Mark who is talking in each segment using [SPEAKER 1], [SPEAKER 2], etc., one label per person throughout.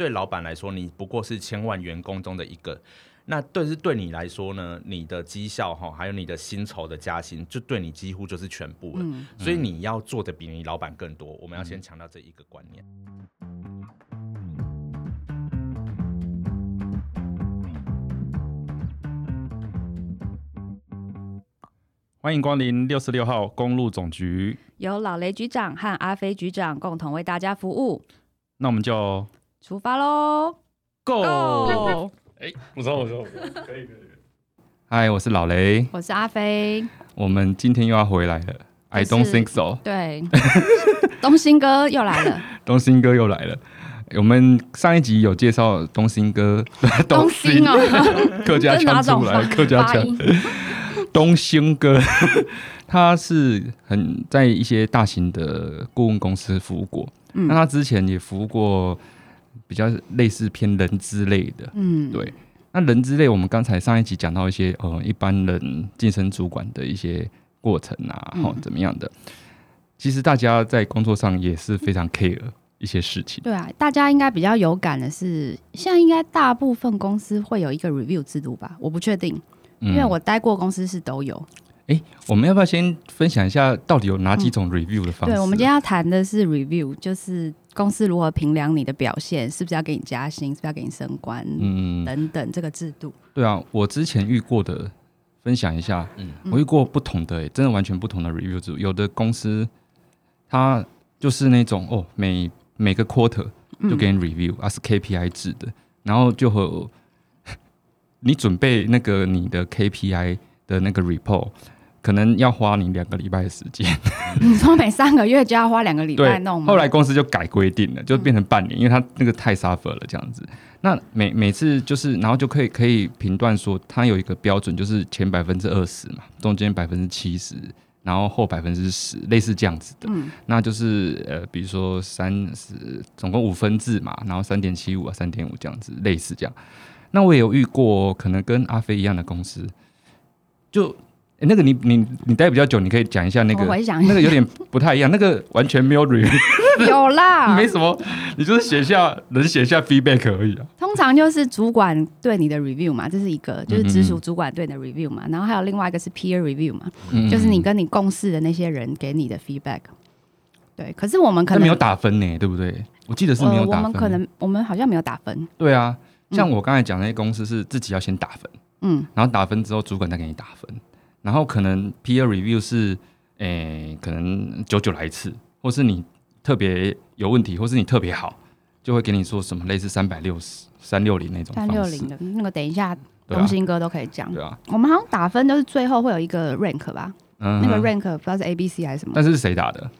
[SPEAKER 1] 对老板来说，你不过是千万员工中的一个。那对是对你来说呢，你的绩效哈，还有你的薪酬的加薪，就对你几乎就是全部了。所以你要做的比你老板更多。我们要先强调这一个观念。
[SPEAKER 2] 欢迎光临六十六号公路总局，
[SPEAKER 3] 由老雷局长和阿飞局长共同为大家服务。
[SPEAKER 2] 那我们就
[SPEAKER 3] 出发喽
[SPEAKER 2] ！Go！
[SPEAKER 1] 哎，我说，我说，可以，可以。
[SPEAKER 2] 嗨，我是老雷，
[SPEAKER 3] 我是阿飞。
[SPEAKER 2] 我们今天又要回来了。I don't think so。
[SPEAKER 3] 对，东兴哥又来了。
[SPEAKER 2] 东兴哥又来了。我们上一集有介绍东兴哥，
[SPEAKER 3] 东兴哦，
[SPEAKER 2] 客家腔出来，客家腔。东兴哥，他是很在一些大型的顾问公司服务过。嗯，那他之前也服务过比较类似偏人之类的。嗯，对。那人之类，我们刚才上一集讲到一些呃一般人晋升主管的一些过程啊，好怎么样的？其实大家在工作上也是非常 care 一些事情。
[SPEAKER 3] 对啊，大家应该比较有感的是，现在应该大部分公司会有一个 review 制度吧？我不确定。因为我待过公司是都有，
[SPEAKER 2] 哎，我们要不要先分享一下到底有哪几种 review 的方式？
[SPEAKER 3] 对，我们今天要谈的是 review，就是公司如何评量你的表现，是不是要给你加薪，是不是要给你升官，嗯，等等这个制度。
[SPEAKER 2] 对啊，我之前遇过的，分享一下，嗯，我遇过不同的，真的完全不同的 review 制度。有的公司它就是那种哦，每每个 quarter 就给你 review，而是 KPI 制的，然后就和。你准备那个你的 KPI 的那个 report，可能要花你两个礼拜的时间。
[SPEAKER 3] 你说每三个月就要花两个礼拜弄吗？
[SPEAKER 2] 后来公司就改规定了，就变成半年，因为他那个太 suffer 了这样子。那每每次就是，然后就可以可以评断说，它有一个标准，就是前百分之二十嘛，中间百分之七十，然后后百分之十，类似这样子的。嗯，那就是呃，比如说三十，总共五分制嘛，然后三点七五啊，三点五这样子，类似这样。那我也有遇过，可能跟阿飞一样的公司，就那个你你你待比较久，你可以讲一下那个，那个有点不太一样，那个完全没有 review，
[SPEAKER 3] 有啦，
[SPEAKER 2] 没什么，你就是写下能写下 feedback 而已啊。
[SPEAKER 3] 通常就是主管对你的 review 嘛，这是一个，就是直属主管对你的 review 嘛，然后还有另外一个是 peer review 嘛，就是你跟你共事的那些人给你的 feedback。对，可是我们可能
[SPEAKER 2] 没有打分呢，对不对？我记得是没有打分，
[SPEAKER 3] 我们可能我们好像没有打分。
[SPEAKER 2] 对啊。像我刚才讲那些公司是自己要先打分，嗯，然后打分之后主管再给你打分，然后可能 peer review 是，诶，可能久久来一次，或是你特别有问题，或是你特别好，就会给你说什么类似三百六十三六零那种
[SPEAKER 3] 三六零的那个，等一下东兴哥都可以讲，
[SPEAKER 2] 对啊，
[SPEAKER 3] 我们好像打分都是最后会有一个 rank 吧，嗯，那个 rank 不知道是 A B C 还是什么，
[SPEAKER 2] 但是是谁打的？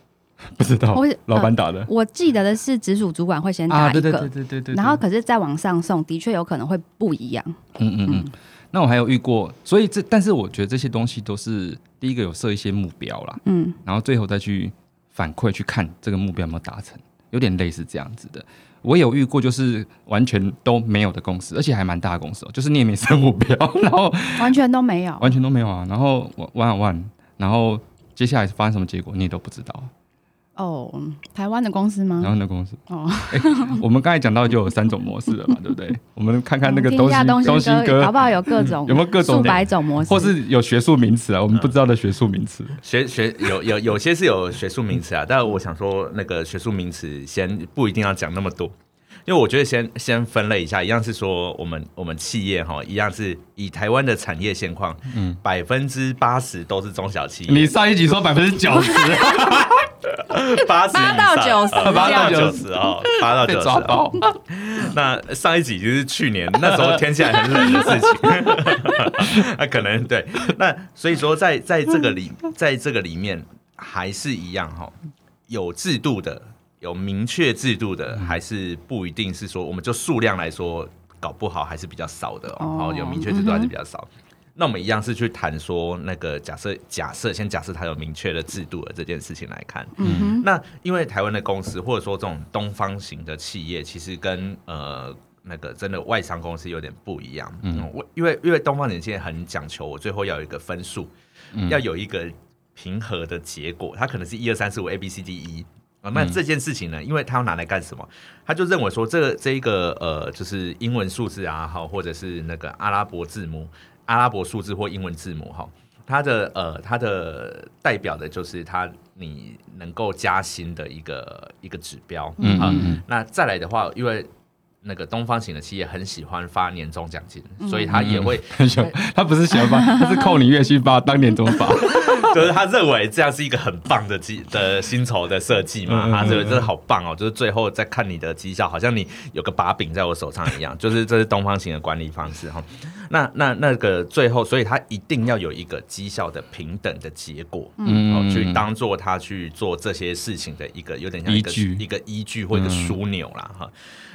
[SPEAKER 2] 不知道，老板打的。
[SPEAKER 3] 我记得的是直属主管会先打一个，
[SPEAKER 2] 对对对对对对。
[SPEAKER 3] 然后可是再往上送，的确有可能会不一样。嗯嗯
[SPEAKER 2] 嗯。那我还有遇过，所以这但是我觉得这些东西都是第一个有设一些目标啦，嗯，然后最后再去反馈去看这个目标有没有达成，有点类似这样子的。我有遇过就是完全都没有的公司，而且还蛮大的公司哦，就是你也没设目标，然 后
[SPEAKER 3] 完全都没有，
[SPEAKER 2] 完全都没有啊。然后 one one，然后接下来发生什么结果你也都不知道。
[SPEAKER 3] 哦，台湾的公司吗？
[SPEAKER 2] 台湾的公司哦，我们刚才讲到就有三种模式了嘛，对不对？我们看看那个东西东西哥，
[SPEAKER 3] 好不好？有各种
[SPEAKER 2] 有没有各种
[SPEAKER 3] 数百种模式，
[SPEAKER 2] 或是有学术名词啊？我们不知道的学术名词，
[SPEAKER 1] 学学有有有些是有学术名词啊，但是我想说那个学术名词先不一定要讲那么多。因为我觉得先先分类一下，一样是说我们我们企业哈，一样是以台湾的产业现况，嗯，百分之八十都是中小企业。
[SPEAKER 2] 你上一集说百分之九十，
[SPEAKER 1] 八十
[SPEAKER 3] 八到九十，
[SPEAKER 1] 八到九十哦，八到九十。那上一集就是去年那时候天气还很冷的事情，那可能对。那所以说在在这个里，在这个里面还是一样哈，有制度的。有明确制度的，还是不一定是说，我们就数量来说，搞不好还是比较少的哦。有明确制度还是比较少。那我们一样是去谈说，那个假设假设先假设它有明确的制度的这件事情来看。嗯那因为台湾的公司或者说这种东方型的企业，其实跟呃那个真的外商公司有点不一样。嗯。我因为因为东方人现在很讲求，我最后要有一个分数，要有一个平和的结果，它可能是一二三四五 A B C D E。啊。那这件事情呢，因为他要拿来干什么？他就认为说，这这一个呃，就是英文数字啊，好，或者是那个阿拉伯字母、阿拉伯数字或英文字母，哈，它的呃，它的代表的就是它你能够加薪的一个一个指标。嗯嗯。那再来的话，因为那个东方型的企业很喜欢发年终奖金，所以他也会
[SPEAKER 2] 很喜欢。他不是喜欢发，他是扣你月薪发，当年终发。
[SPEAKER 1] 就是他认为这样是一个很棒的绩的薪酬的设计嘛，他认为这好棒哦。就是最后再看你的绩效，好像你有个把柄在我手上一样。就是这是东方型的管理方式哈。那那那个最后，所以他一定要有一个绩效的平等的结果，嗯，去当做他去做这些事情的一个有点像一个一个依据或一个枢纽啦哈。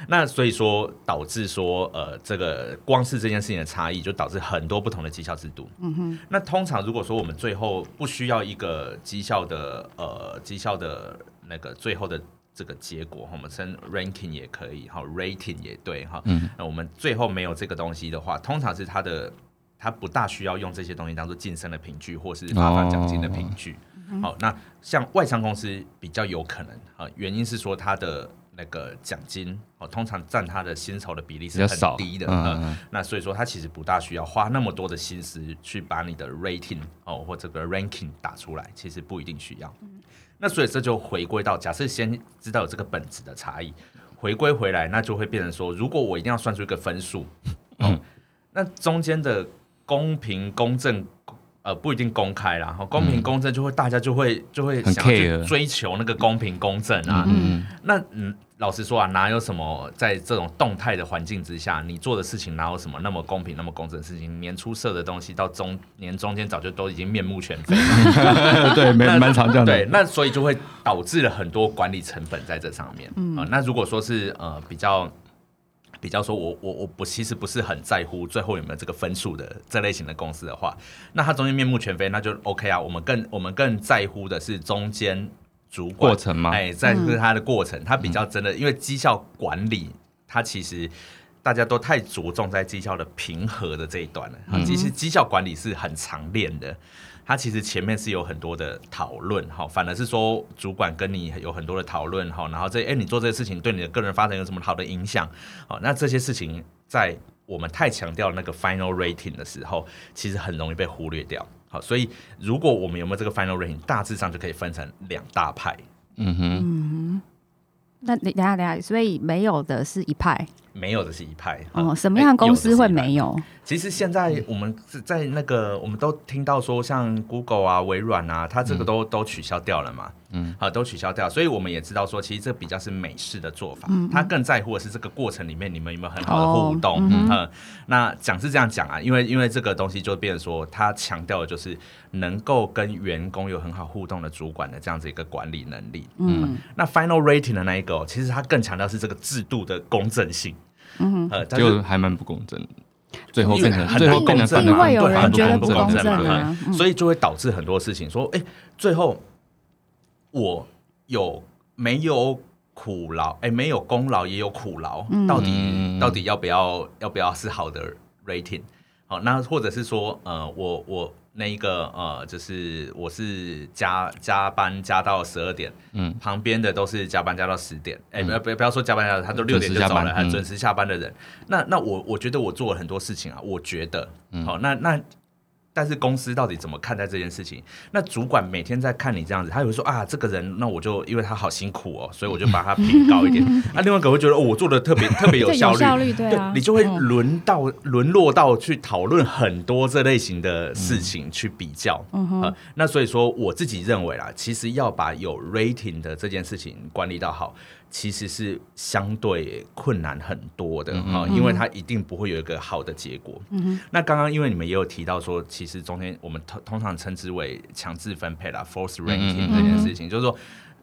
[SPEAKER 1] 那所以说导致说呃这个光是这件事情的差异，就导致很多不同的绩效制度。嗯哼。那通常如果说我们最后不需要一个绩效的呃绩效的那个最后的这个结果，我们称 ranking 也可以哈，rating 也对哈。嗯。那我们最后没有这个东西的话，通常是它的它不大需要用这些东西当做晋升的凭据，或是发放奖金的凭据。好，那像外商公司比较有可能啊，原因是说它的。那个奖金哦，通常占他的薪酬的比例是很低的，嗯，那所以说他其实不大需要花那么多的心思去把你的 rating 哦或这个 ranking 打出来，其实不一定需要。那所以这就回归到假设先知道有这个本质的差异，回归回来，那就会变成说，如果我一定要算出一个分数，嗯，那中间的公平公正。呃，不一定公开啦，公平公正就会大家就会就会想去追求那个公平公正啊。嗯，那嗯，老实说啊，哪有什么在这种动态的环境之下，你做的事情哪有什么那么公平、那么公正的事情？年出色的东西到中年中间早就都已经面目全非。
[SPEAKER 2] 对，蛮 蛮常这样的。
[SPEAKER 1] 对，那所以就会导致了很多管理成本在这上面。嗯，那如果说是呃比较。比较说，我我我不其实不是很在乎最后有没有这个分数的这类型的公司的话，那它中间面目全非，那就 OK 啊。我们更我们更在乎的是中间主管
[SPEAKER 2] 过程吗？
[SPEAKER 1] 哎，在乎它的过程，它比较真的，因为绩效管理，它其实大家都太着重在绩效的平和的这一段了。其实绩效管理是很常练的。他其实前面是有很多的讨论，哈，反而是说主管跟你有很多的讨论，哈，然后这，哎，你做这个事情对你的个人发展有什么好的影响？好，那这些事情在我们太强调那个 final rating 的时候，其实很容易被忽略掉。好，所以如果我们有没有这个 final rating，大致上就可以分成两大派。嗯哼。
[SPEAKER 3] 那你等下等下，所以没有的是一派，
[SPEAKER 1] 没有的是一派。
[SPEAKER 3] 哦，什么样的公司会没有？
[SPEAKER 1] 其实现在我们在那个，我们都听到说，像 Google 啊、微软啊，它这个都都取消掉了嘛。嗯，好，都取消掉，所以我们也知道说，其实这比较是美式的做法。嗯，他更在乎的是这个过程里面你们有没有很好的互动。嗯，那讲是这样讲啊，因为因为这个东西就变成说，他强调的就是能够跟员工有很好互动的主管的这样子一个管理能力。嗯，那 Final Rating 的那一个，其实他更强调是这个制度的公正性。
[SPEAKER 2] 嗯，呃，就还蛮不公正。最后变成
[SPEAKER 1] 最后
[SPEAKER 3] 变成
[SPEAKER 1] 很
[SPEAKER 3] 会有人觉得
[SPEAKER 1] 不
[SPEAKER 3] 公正嘛，
[SPEAKER 1] 所以就会导致很多事情说，哎，最后。我有没有苦劳？哎，没有功劳也有苦劳，到底到底要不要要不要是好的 rating？好，那或者是说，呃，我我那一个呃，就是我是加加班加到十二点，嗯，旁边的都是加班加到十点，哎，不要不要不要说加班加到，他都六点就走了，很准时下班的人，那那我我觉得我做了很多事情啊，我觉得，好，那那。但是公司到底怎么看待这件事情？那主管每天在看你这样子，他会说啊，这个人，那我就因为他好辛苦哦，所以我就把他 评高一点。那另外一个会觉得哦，我做的特别特别有 效率，
[SPEAKER 3] 效率对啊，
[SPEAKER 1] 你就会轮到沦落到去讨论很多这类型的事情去比较。嗯哼，那所以说我自己认为啦，其实要把有 rating 的这件事情管理到好。其实是相对困难很多的哈，因为它一定不会有一个好的结果。嗯那刚刚因为你们也有提到说，其实中间我们通通常称之为强制分配啦 f o r c e ranking 这件事情，就是说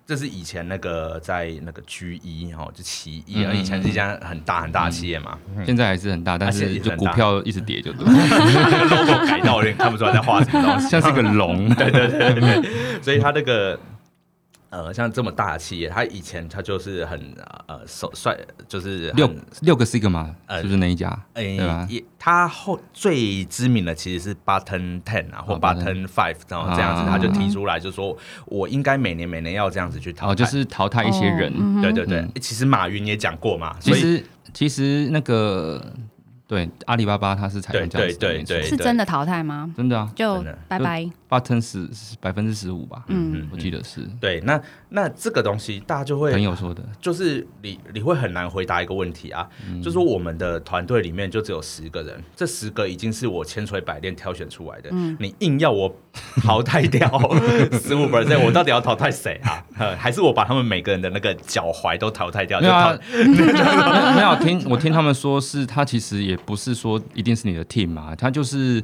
[SPEAKER 1] 这是以前那个在那个 G 一哈，就企业，以前是一家很大很大的企业嘛，
[SPEAKER 2] 现在还是很大，但是就股票一直跌，就
[SPEAKER 1] logo 改到有点看不出来在画什么东西，
[SPEAKER 2] 像是个龙，
[SPEAKER 1] 对对对对，所以它那个。呃，像这么大的企业，他以前他就是很呃手帅，就是
[SPEAKER 2] 六六个 Sigma
[SPEAKER 1] 呃
[SPEAKER 2] 是不是那一家？
[SPEAKER 1] 诶
[SPEAKER 2] 对吧
[SPEAKER 1] 也他后最知名的其实是 Button Ten 啊，或
[SPEAKER 2] 哦
[SPEAKER 1] Button Five，然后这样子，
[SPEAKER 2] 啊
[SPEAKER 1] 他就提出来，就说我应该每年每年要这样子去淘汰。
[SPEAKER 2] 哦，就是淘汰一些人。
[SPEAKER 3] 哦嗯哼
[SPEAKER 1] 对对对
[SPEAKER 2] 嗯，
[SPEAKER 1] 其实马云也讲过嘛，所以
[SPEAKER 2] 其实其实那个对阿里巴巴它是采用这样子的，
[SPEAKER 1] 对对对
[SPEAKER 3] 是真的淘汰吗？
[SPEAKER 2] 真的啊
[SPEAKER 3] 就拜拜。
[SPEAKER 2] ，button 十百分之十五吧，
[SPEAKER 3] 嗯。
[SPEAKER 2] 我记得是。
[SPEAKER 1] 对，那那这个东西大家就
[SPEAKER 2] 朋
[SPEAKER 1] 会，
[SPEAKER 2] 友说的，
[SPEAKER 1] 就是你你会很难回答一个问题啊，
[SPEAKER 2] 嗯。
[SPEAKER 1] 就说我们的团队里面就只有十个人，这十个已经是我千锤百炼挑选出来的，
[SPEAKER 3] 嗯。
[SPEAKER 1] 你硬要我淘汰掉 十五 percent，我到底要淘汰谁啊？呃还是我把他们每个人的那个脚踝都淘汰掉？
[SPEAKER 2] 没有 没有听我听他们说是，他其实也不是说一定是你的 team 嘛，他就是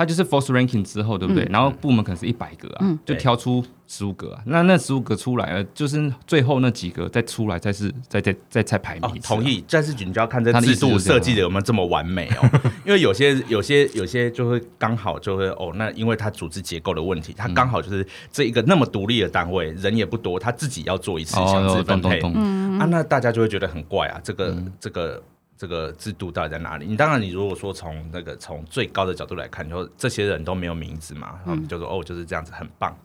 [SPEAKER 2] 他就是 force ranking 之后，对不对？然后部门可能是一百个啊，
[SPEAKER 3] 嗯。
[SPEAKER 2] 就挑出十五个啊，那那十五个出来了，就是最后那几个再出来，再是再再再再排名
[SPEAKER 1] 同意，但是你就要看这制度设计的有没有这么完美哦。因为有些有些有些就会刚好就会哦，那因为它组织结构的问题，它刚好就是这一个那么独立的单位，人也不多，他自己要做一次强制
[SPEAKER 2] 哦，
[SPEAKER 1] 分配。啊，那大家就会觉得很怪啊，这个这个。这个制度到底在哪里？你当然，你如果说从那个从最高的角度来看，就说这些人都没有名字嘛，然后就说哦就是这样子，很棒。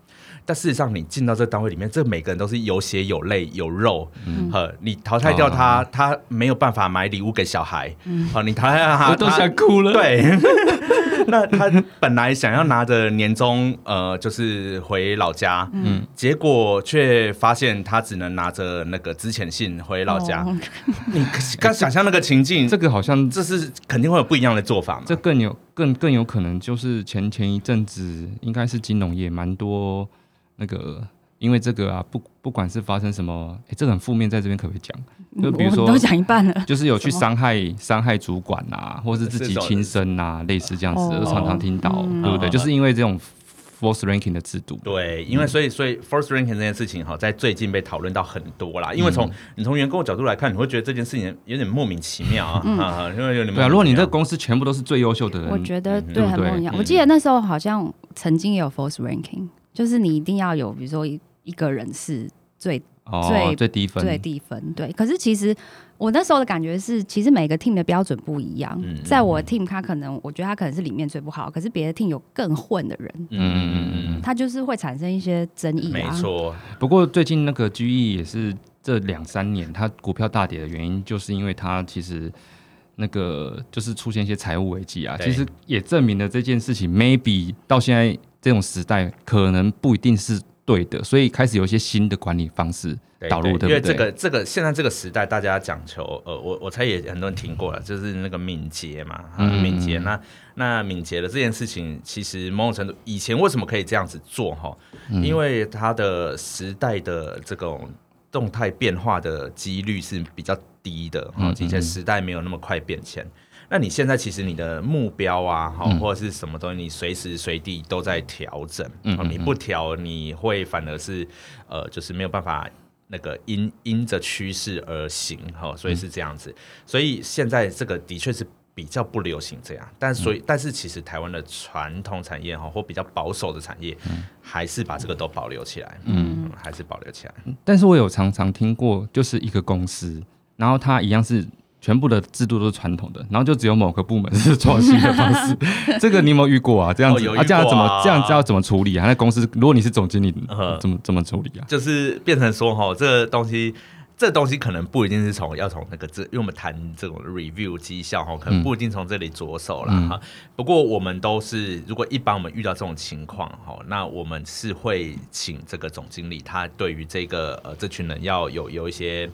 [SPEAKER 1] 但事实上，你进到这个单位里面，这每个人都是有血有泪有肉，呵，你淘汰掉他，他没有办法买礼物给小孩，好，你淘汰掉他，
[SPEAKER 2] 我都
[SPEAKER 1] 他
[SPEAKER 2] 想哭了。，
[SPEAKER 1] 对，那他本来想要拿着年终，呃，就是回老家，嗯，结果却发现他只能拿着那个之前信回老家。
[SPEAKER 3] 哦
[SPEAKER 1] 你刚想象那个情境，
[SPEAKER 2] 这
[SPEAKER 1] 这
[SPEAKER 2] 个好像
[SPEAKER 1] 这是肯定会有不一样的做法嘛？
[SPEAKER 2] 这更有更更有可能就是前前一阵子应该是金融业蛮多那个。因为这个啊，不不管是发生什么，哎，这个很负面，在这边可不可以讲？就比如说
[SPEAKER 3] 都讲一半了。
[SPEAKER 2] 就是有去伤害伤害主管啊，或是自己亲生啊，类似这样子
[SPEAKER 3] 哦
[SPEAKER 2] 的，都常常听到，
[SPEAKER 3] 嗯
[SPEAKER 2] 对不对？
[SPEAKER 1] 哦
[SPEAKER 2] 就是因为这种 force ranking 的制度，
[SPEAKER 1] 对，因为所以所以 force ranking 这件事情哈，在最近被讨论到很多啦。因为
[SPEAKER 2] 嗯
[SPEAKER 1] 从你从员工的角度来看，你会觉得这件事情有点莫名其妙啊，啊，因为有点
[SPEAKER 2] 对啊。如果你这个公司全部都是最优秀的人，
[SPEAKER 3] 我觉得
[SPEAKER 1] 嗯
[SPEAKER 3] 对很重要。
[SPEAKER 1] 嗯
[SPEAKER 3] 我记得那时候好像曾经也有 force ranking，就是你一定要有，比如说一一个人是最
[SPEAKER 2] 哦
[SPEAKER 3] 最
[SPEAKER 2] 最低分，
[SPEAKER 3] 最低分，对。可是其实我那时候的感觉是，其实每个 team 的标准不一样。
[SPEAKER 1] 嗯
[SPEAKER 3] 在我的 team，他可能我觉得他可能是里面最不好，可是别的 team 有更混的人，
[SPEAKER 1] 嗯嗯嗯嗯
[SPEAKER 3] 他就是会产生一些争议
[SPEAKER 1] 嗯，没
[SPEAKER 3] 啊。
[SPEAKER 1] 错，
[SPEAKER 2] 不过最近那个 GE 也是这两三年它股票大跌的原因，就是因为它其实那个就是出现一些财务危机啊，其实也证明了这件事情 maybe 到现在这种时代可能不一定是对的，所以开始有一些新的管理方式
[SPEAKER 1] 对
[SPEAKER 2] 导入，对
[SPEAKER 1] 因为
[SPEAKER 2] 不对？
[SPEAKER 1] 这个这个现在这个时代，大家讲求呃，我我猜也很多人听过了，就是那个敏捷嘛，敏捷。那那敏捷的这件事情，其实某种程度以前为什么可以这样子做哈？
[SPEAKER 2] 嗯
[SPEAKER 1] 因为它的时代的这种动态变化的几率是比较低的哈，
[SPEAKER 2] 嗯
[SPEAKER 1] 以前时代没有那么快变迁。那你现在其实你的目标啊，哈、
[SPEAKER 2] 嗯
[SPEAKER 1] 或者是什么东西，你随时随地都在调整。
[SPEAKER 2] 嗯
[SPEAKER 1] 你不调，你会反而是呃，就是没有办法那个因因着趋势而行哈、所以是这样子。所以现在这个的确是比较不流行这样，但所以、但是其实台湾的传统产业哈，或比较保守的产业，还是把这个都保留起来，嗯，还是保留起来。
[SPEAKER 2] 但是我有常常听过，就是一个公司，然后它一样是全部的制度都是传统的，然后就只有某个部门是创新的方式。这个你有没有遇过啊？这样子、啊，这样怎么这样子要怎么处理啊？那公司如果你是总经理，
[SPEAKER 1] 呃
[SPEAKER 2] 怎么怎么处理啊？
[SPEAKER 1] 就是变成说哈，这个东西。这东西可能不一定是从要从那个这，因为我们谈这种 review 绩效哈，可能不一定从这里着手啦。
[SPEAKER 2] 嗯
[SPEAKER 1] 哈、不过我们都是，如果一般我们遇到这种情况哈，那我们是会请这个总经理，他对于这个呃这群人要有有一些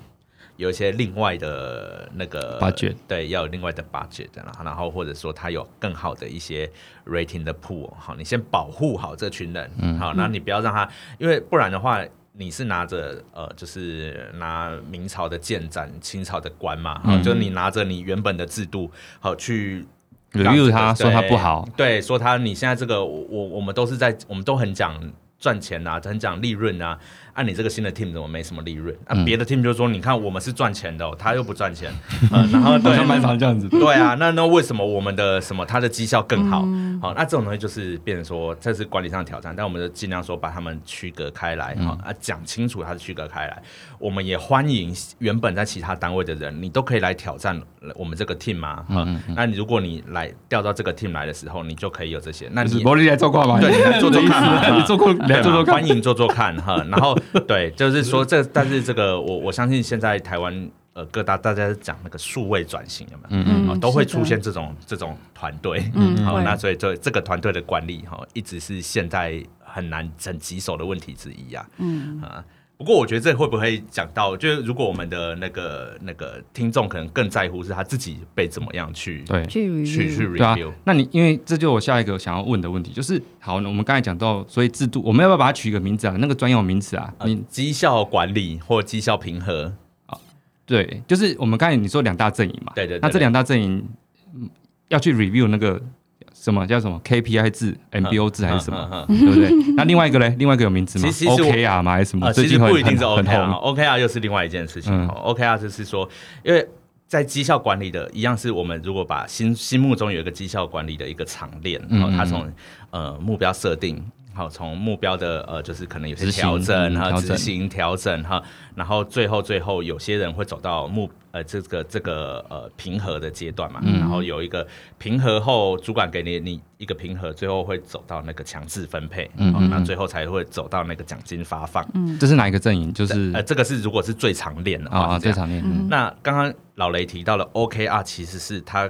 [SPEAKER 1] 有一些另外的那个
[SPEAKER 2] Budget
[SPEAKER 1] 对，要有另外的 budget，然后然后或者说他有更好的一些 rating 的 pool，好，你先保护好这群人，
[SPEAKER 2] 嗯。
[SPEAKER 1] 好，然后你不要让他，因为不然的话。你是拿着呃，就是拿明朝的建盏、清朝的官嘛，好、
[SPEAKER 2] 嗯。
[SPEAKER 1] 就你拿着你原本的制度，好去让
[SPEAKER 2] review 他说他不好，
[SPEAKER 1] 对，说他你现在这个我我我们都是在我们都很讲赚钱啊，很讲利润啊啊，你这个新的 team 怎么没什么利润？啊，别的 team 就说，你看我们是赚钱的、哦，他又不赚钱，嗯、然后对
[SPEAKER 2] 像蛮常这样子。
[SPEAKER 1] 对啊，那那为什么我们的什么他的绩效更好？好，那这种东西就是变成说这是管理上的挑战，但我们就尽量说把他们区隔开来，哈、啊，讲清楚他是区隔开来。我们也欢迎原本在其他单位的人，你都可以来挑战我们这个 team 嘛，哈、那你如果你来调到这个 team 来的时候，你就可以有这些。那你
[SPEAKER 2] 就是玻璃来做过吗？
[SPEAKER 1] 对，你来做做看嘛，
[SPEAKER 2] 你做过，来做做看。
[SPEAKER 1] 欢迎做做看哈。然后 对，就是说这，但是这个我我相信现在台湾呃各大大家在讲那个数位转型有没有？
[SPEAKER 2] 嗯
[SPEAKER 1] 哦，都会出现这种这种团队，
[SPEAKER 3] 嗯
[SPEAKER 1] 好，
[SPEAKER 3] 会
[SPEAKER 1] 那所以这这个团队的管理哈，一直是现在很难很棘手的问题之一啊、
[SPEAKER 3] 嗯，
[SPEAKER 1] 啊。不过我觉得这会不会讲到，就是如果我们的那个那个听众可能更在乎是他自己被怎么样去
[SPEAKER 2] 对，
[SPEAKER 3] 去
[SPEAKER 1] 去
[SPEAKER 3] review
[SPEAKER 2] 那你因为这就我下一个想要问的问题，就是好，那我们刚才讲到，所以制度，我们要不要把它取一个名字啊？那个专有名词啊，你
[SPEAKER 1] 呃绩效管理或绩效平和。
[SPEAKER 2] 啊，对，就是我们刚才你说两大阵营嘛，
[SPEAKER 1] 对对对
[SPEAKER 2] 那这两大阵营嗯要去 review 那个什么叫什么 KPI 制、MBO 制还是什么，对不对？那另外一个嘞，另外一个有名字吗？OKR 吗？还是什么？
[SPEAKER 1] 其实不一定是
[SPEAKER 2] 很很
[SPEAKER 1] OKR，
[SPEAKER 2] 红。
[SPEAKER 1] OKR 又是另外一件事情。OKR 就是说，因为在绩效管理的一样是我们如果把心心目中有一个绩效管理的一个长链，
[SPEAKER 2] 然
[SPEAKER 1] 后，它
[SPEAKER 2] 嗯
[SPEAKER 1] 从呃目标设定。好，从目标的呃，就是可能有些调整哈，
[SPEAKER 2] 嗯调整
[SPEAKER 1] 执行调整哈，然后最后最后有些人会走到目呃这个这个呃平和的阶段嘛，
[SPEAKER 2] 嗯
[SPEAKER 1] 然后有一个平和后，主管给你你一个平和，最后会走到那个强制分配，哦
[SPEAKER 2] 嗯
[SPEAKER 1] 那最后才会走到那个奖金发放。
[SPEAKER 2] 嗯这是哪一个阵营？就是
[SPEAKER 1] 呃，这个是如果是最常练的话
[SPEAKER 2] 啊啊，
[SPEAKER 1] 是这样
[SPEAKER 2] 最常练。嗯
[SPEAKER 1] 那刚刚老雷提到了 OKR，其实是他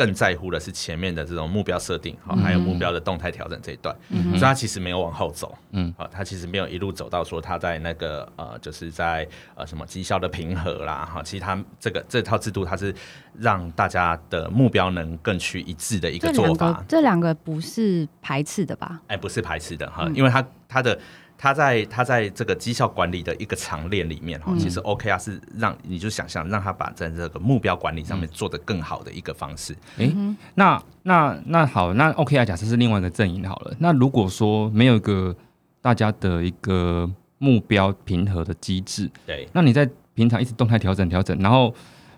[SPEAKER 1] 更在乎的是前面的这种目标设定，好、还有目标的动态调整这一段，所以他其实没有往后走，
[SPEAKER 2] 嗯，
[SPEAKER 1] 啊，他其实没有一路走到说他在那个呃，就是在呃什么绩效的平和啦，哈，其实他这个这套制度，它是让大家的目标能更趋一致的一个做法。
[SPEAKER 3] 这两个不是排斥的吧？
[SPEAKER 1] 哎，不是排斥的哈，
[SPEAKER 3] 嗯。
[SPEAKER 1] 因为它它的它在他在这个绩效管理的一个长链里面哈，其实 OKR 是让你就想象让他把在这个目标管理上面做得更好的一个方式。
[SPEAKER 2] 诶，那那那好，那 OK 啊，假设是另外一个阵营好了。那如果说没有一个大家的一个目标平和的机制，
[SPEAKER 1] 对
[SPEAKER 2] 那你在平常一直动态调整调整，然后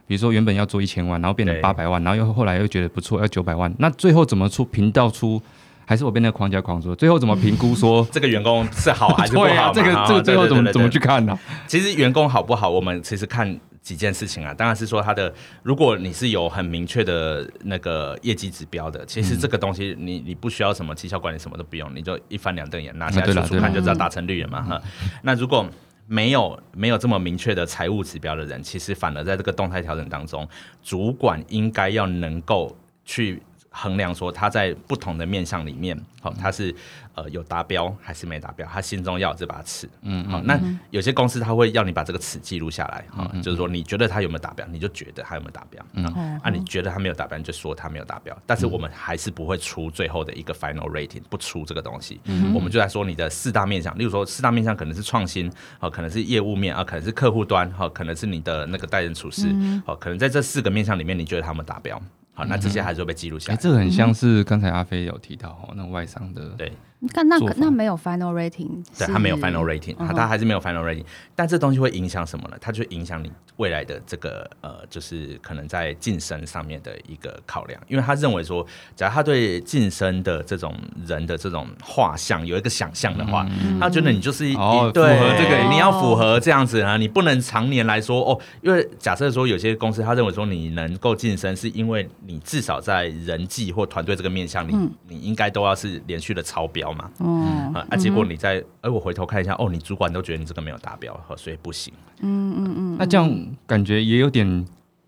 [SPEAKER 2] 比如说原本要做一千万，然后变成八百万，然后又后来又觉得不错，要九百万，那最后怎么出频道出？还是我被那个框架框住了？最后怎么评估说？
[SPEAKER 1] 这个员工是好还是不好
[SPEAKER 2] 对啊，
[SPEAKER 1] 嘛？
[SPEAKER 2] 这个这个最后怎么怎么？去看呢？
[SPEAKER 1] 其实员工好不好，我们其实看几件事情啊。当然是说他的，如果你是有很明确的那个业绩指标的，其实这个东西你你不需要什么绩效管理，什么都不用，你就一翻两瞪眼拿起来数数看就知道达成率了嘛。哈，那如果没有没有这么明确的财务指标的人，其实反而在这个动态调整当中，主管应该要能够去衡量说他在不同的面向里面，好、他是呃有达标还是没达标，他心中要有这把尺。
[SPEAKER 2] 嗯
[SPEAKER 1] 好，那有些公司他会要你把这个尺记录下来，哈、就是说你觉得他有没有达标，你就觉得他有没有达标，
[SPEAKER 2] 嗯。
[SPEAKER 1] 啊，啊你觉得他没有达标，你就说他没有达标，但是我们还是不会出最后的一个 final rating，不出这个东西，我们就在说你的四大面向，例如说四大面向可能是创新，好，可能是业务面啊，可能是客户端，好，可能是你的那个待人处事，好，可能在这四个面向里面，你觉得他们达标，好，那这些还是会被记录下
[SPEAKER 2] 哎，
[SPEAKER 1] 来。
[SPEAKER 2] 这个很像是刚才阿飞有提到哦，那种外伤的
[SPEAKER 1] 对
[SPEAKER 3] 你看那
[SPEAKER 2] 做法。
[SPEAKER 3] 那没有 final rating，
[SPEAKER 1] 对，他没有 final rating，它
[SPEAKER 3] 嗯。
[SPEAKER 1] 它还是没有 final rating，但这东西会影响什么呢？它就影响你未来的这个呃，就是可能在晋升上面的一个考量，因为他认为说，假如他对晋升的这种人的这种画像有一个想象的话，他觉得你就是一
[SPEAKER 2] 哦
[SPEAKER 1] 对
[SPEAKER 2] 符合这个
[SPEAKER 1] 你要符合这样子啊，你不能常年来说哦，因为假设说有些公司他认为说你能够晋升，是因为你至少在人际或团队这个面向，你、你应该都要是连续的超标嘛。
[SPEAKER 3] 哦，
[SPEAKER 1] 啊，啊结果你在，哎、我回头看一下，哦，你主管都觉得你这个没有达标，哦所以不行。
[SPEAKER 3] 嗯嗯嗯，
[SPEAKER 2] 那这样感觉也有点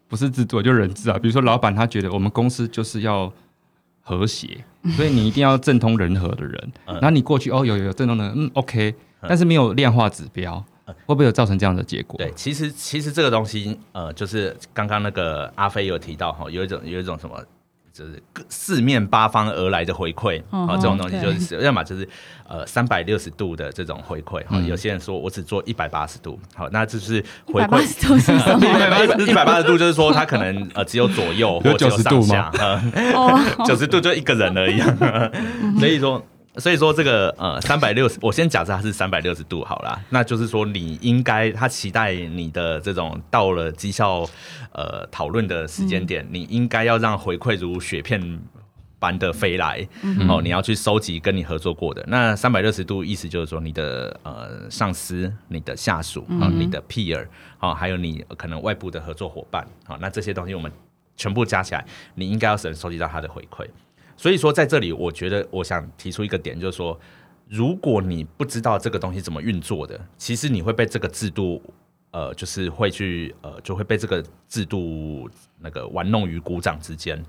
[SPEAKER 2] 不是制作，就人治啊。比如说，老板他觉得我们公司就是要和谐，所以你一定要政通人和的人。
[SPEAKER 1] 嗯
[SPEAKER 2] 然后你过去哦，有有有政通的人，嗯，OK，但是没有量化指标，会不会有造成这样的结果？
[SPEAKER 1] 对，其实其实这个东西，呃，就是刚刚那个阿飞有提到哈，有一种有一种什么。就是各四面八方而来的回馈，
[SPEAKER 3] 嗯
[SPEAKER 1] 啊，这种东西就是要么就是呃三百六十度的这种回馈，哈，
[SPEAKER 2] 嗯。
[SPEAKER 1] 有些人说我只做一百八十度，好，那就是
[SPEAKER 3] 一
[SPEAKER 1] 回馈
[SPEAKER 3] 百八十度是什么？
[SPEAKER 1] 一百八十度，就是说他可能呃只有左右或
[SPEAKER 2] 有
[SPEAKER 1] 只有
[SPEAKER 2] 90度
[SPEAKER 1] 上下，呃
[SPEAKER 3] 哦，
[SPEAKER 1] 九十度就一个人而已，所以说所以说这个呃三百六十，我先假设它是三百六十度好啦，那就是说你应该他期待你的这种到了绩效呃讨论的时间点，你应该要让回馈如雪片。般的飞来哦，你要去收集跟你合作过的那三百六十度，意思就是说你的呃上司、你的下属啊、你的 peer 啊，还有你可能外部的合作伙伴啊，那这些东西我们全部加起来，你应该要能收集到他的回馈。所以说在这里，我觉得我想提出一个点，就是说，如果你不知道这个东西怎么运作的，其实你会被这个制度。呃，就是会去呃，就会被这个制度那个玩弄于股掌之间，